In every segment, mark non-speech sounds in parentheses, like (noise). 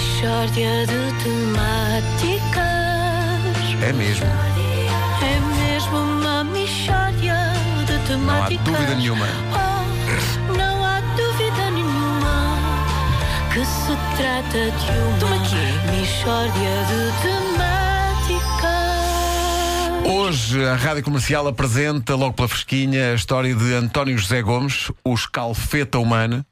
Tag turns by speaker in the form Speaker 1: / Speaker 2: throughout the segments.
Speaker 1: De temáticas.
Speaker 2: É mesmo.
Speaker 1: É mesmo uma mishória de
Speaker 2: Não há
Speaker 1: temáticas.
Speaker 2: dúvida nenhuma.
Speaker 1: Oh, não há dúvida nenhuma que se trata de uma mishória de temáticas.
Speaker 2: Hoje a Rádio Comercial apresenta, logo pela fresquinha, a história de António José Gomes, o escalfeta humana.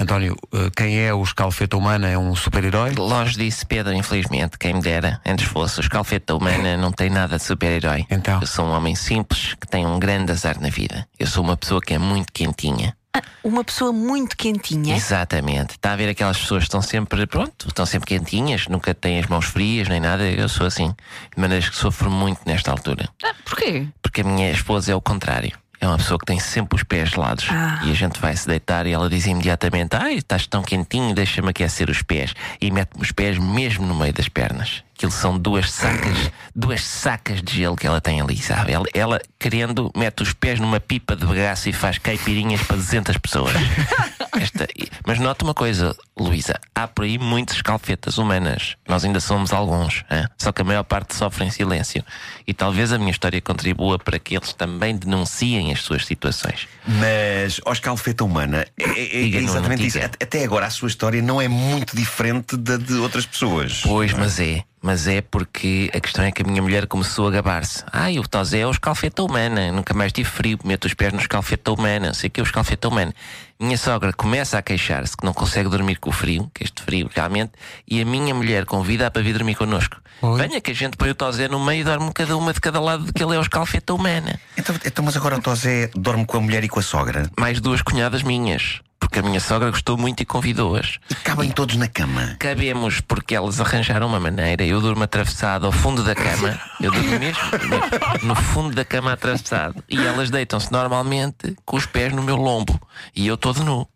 Speaker 2: António, eh, quem é o escalfeta humana? É um super-herói?
Speaker 3: Longe disso, Pedro, infelizmente, quem me dera, antes fosse. O escalfeta humana não tem nada de super-herói.
Speaker 2: Então?
Speaker 3: Eu sou um homem simples que tem um grande azar na vida. Eu sou uma pessoa que é muito quentinha.
Speaker 4: Ah, Uma pessoa muito quentinha.
Speaker 3: Exatamente. Está a ver aquelas pessoas que estão sempre, pronto, estão sempre quentinhas, nunca têm as mãos frias nem nada. Eu sou assim. De maneiras que sofro muito nesta altura.
Speaker 4: Ah, porquê?
Speaker 3: Porque a minha esposa é o contrário. É uma pessoa que tem sempre os pés gelados.
Speaker 4: Ah.
Speaker 3: E a gente vai se deitar e ela diz imediatamente: Ai, estás tão quentinho, deixa-me aquecer os pés. E mete-me os pés mesmo no meio das pernas. Aquilo são duas sacas, duas sacas de gelo que ela tem ali, sabe? Ela, ela, querendo, mete os pés numa pipa de bagaço e faz caipirinhas para 200 pessoas. (laughs) Esta- mas nota uma coisa, Luísa: há por aí muitas escalfetas humanas. Nós ainda somos alguns, hã? só que a maior parte sofre em silêncio. E talvez a minha história contribua para que eles também denunciem as suas situações.
Speaker 5: Mas, ó escalfeta humana, é, é- é
Speaker 3: Diga,
Speaker 5: exatamente isso. At- Até agora a sua história não é muito diferente da de outras pessoas.
Speaker 3: Pois, mas é. Mas é porque a questão é que a minha mulher começou a gabar-se. Ai, o Tosé é o escalfeta humana. Nunca mais tive frio, meto os pés no escalfeta humana. Sei que é o escalfeta humana. Minha sogra começa a queixar-se que não consegue dormir com o frio, que este frio realmente, e a minha mulher convida-a para vir dormir connosco.
Speaker 2: Oi.
Speaker 3: Venha que a gente põe o Tosé no meio e dorme cada uma de cada lado de que ele é o escalfeta humana.
Speaker 5: Então, então, mas agora o Tosé dorme com a mulher e com a sogra
Speaker 3: Mais duas cunhadas minhas. Porque a minha sogra gostou muito e convidou-as.
Speaker 5: e cabem todos na cama.
Speaker 3: Cabemos porque elas arranjaram uma maneira. Eu durmo atravessado ao fundo da cama. Eu durmo mesmo, mesmo no fundo da cama atravessado. E elas deitam-se normalmente com os pés no meu lombo. E eu todo nu.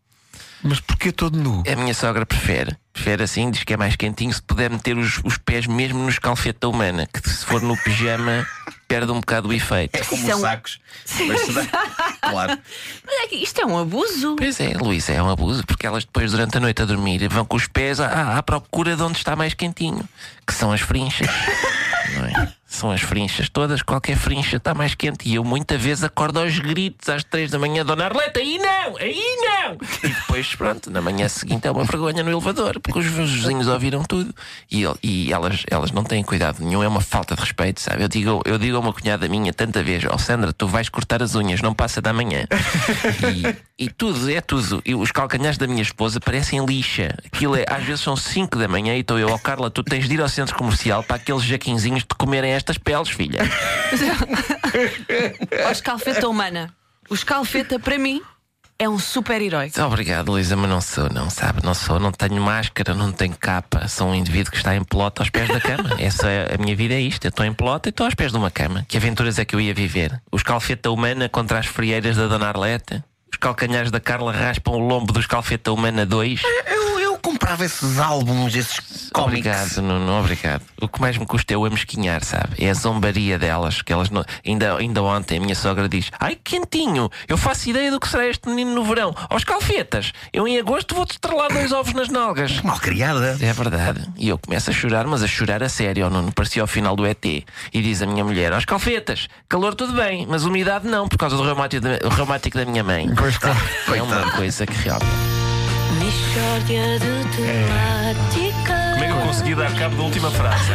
Speaker 2: Mas porquê todo nu?
Speaker 3: A minha sogra prefere. Prefere assim, diz que é mais quentinho se puder meter os, os pés mesmo no escalfeta humana. Que se for no pijama, perde um bocado o efeito.
Speaker 5: É como
Speaker 4: Isso é um-
Speaker 5: sacos. Mas dá- claro. (laughs)
Speaker 4: Mas é que isto é um abuso.
Speaker 3: Pois é, Luís, é um abuso, porque elas depois, durante a noite a dormir, vão com os pés à, à procura de onde está mais quentinho, que são as frinchas. (laughs) não é? São as frinchas todas, qualquer frincha está mais quente. E eu muitas vezes acordo aos gritos às três da manhã, Dona Arleta, aí não, aí não! E depois, pronto, na manhã seguinte é uma vergonha no elevador, porque os meus vizinhos ouviram tudo e, e elas, elas não têm cuidado nenhum, é uma falta de respeito, sabe? Eu digo, eu digo a uma cunhada minha tanta vez, ó Sandra, tu vais cortar as unhas, não passa da manhã. E, e tudo, é tudo. E os calcanhares da minha esposa parecem lixa. Aquilo é, às vezes são 5 da manhã e estou eu, ó Carla, tu tens de ir ao centro comercial para aqueles jaquinzinhos te comerem estas peles, filha. (laughs)
Speaker 4: Ó, escalfeta humana. O escalfeta, para mim, é um super-herói.
Speaker 3: Obrigado, Luísa, mas não sou, não sabe? Não sou, não tenho máscara, não tenho capa. Sou um indivíduo que está em pelota aos pés da cama. (laughs) Essa é, a minha vida é isto. Eu estou em pelota e estou aos pés de uma cama. Que aventuras é que eu ia viver? O escalfeta humana contra as frieiras da Dona Arleta? Os calcanhares da Carla raspam o lombo do escalfeta humana 2?
Speaker 5: Comprava esses álbuns, esses cómics.
Speaker 3: Obrigado, Nuno, obrigado. O que mais me custa é o amesquinhar, sabe? É a zombaria delas, que elas não... ainda, ainda ontem a minha sogra diz: Ai, quentinho, eu faço ideia do que será este menino no verão. Aos calfetas, eu em agosto vou-te estrelar dois ovos nas nalgas.
Speaker 5: Mal criada.
Speaker 3: É verdade. E eu começo a chorar, mas a chorar a sério, Nuno. Parecia ao final do ET. E diz a minha mulher: Aos calfetas, calor tudo bem, mas umidade não, por causa do reumático da, reumático da minha mãe.
Speaker 2: Pois claro.
Speaker 3: É uma coisa que realmente.
Speaker 1: De temáticas.
Speaker 6: Como é que eu consegui dar cabo da última frase? (laughs)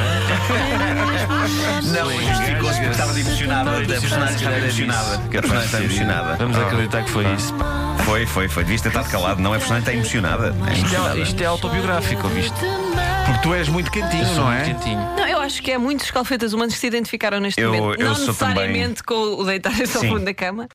Speaker 5: Não, justificou-se porque estava emocionada. A personagem estava emocionada. A personagem está emocionada.
Speaker 6: Vamos acreditar que foi isso.
Speaker 5: Foi, foi, foi. Devias ter estado calado. Não, a personagem está emocionada. É
Speaker 6: Isto
Speaker 5: emocionada.
Speaker 6: é, isto é autobiográfico, viste?
Speaker 2: Porque tu és muito quentinho,
Speaker 3: Sou
Speaker 2: não é?
Speaker 3: quentinho.
Speaker 4: Não, eu acho que há muitos escalfetas humanos que se identificaram neste
Speaker 5: Eu-
Speaker 4: momento.
Speaker 5: eu
Speaker 4: não
Speaker 5: sou
Speaker 4: necessariamente com o deitar-se ao
Speaker 5: Sim.
Speaker 4: fundo da cama.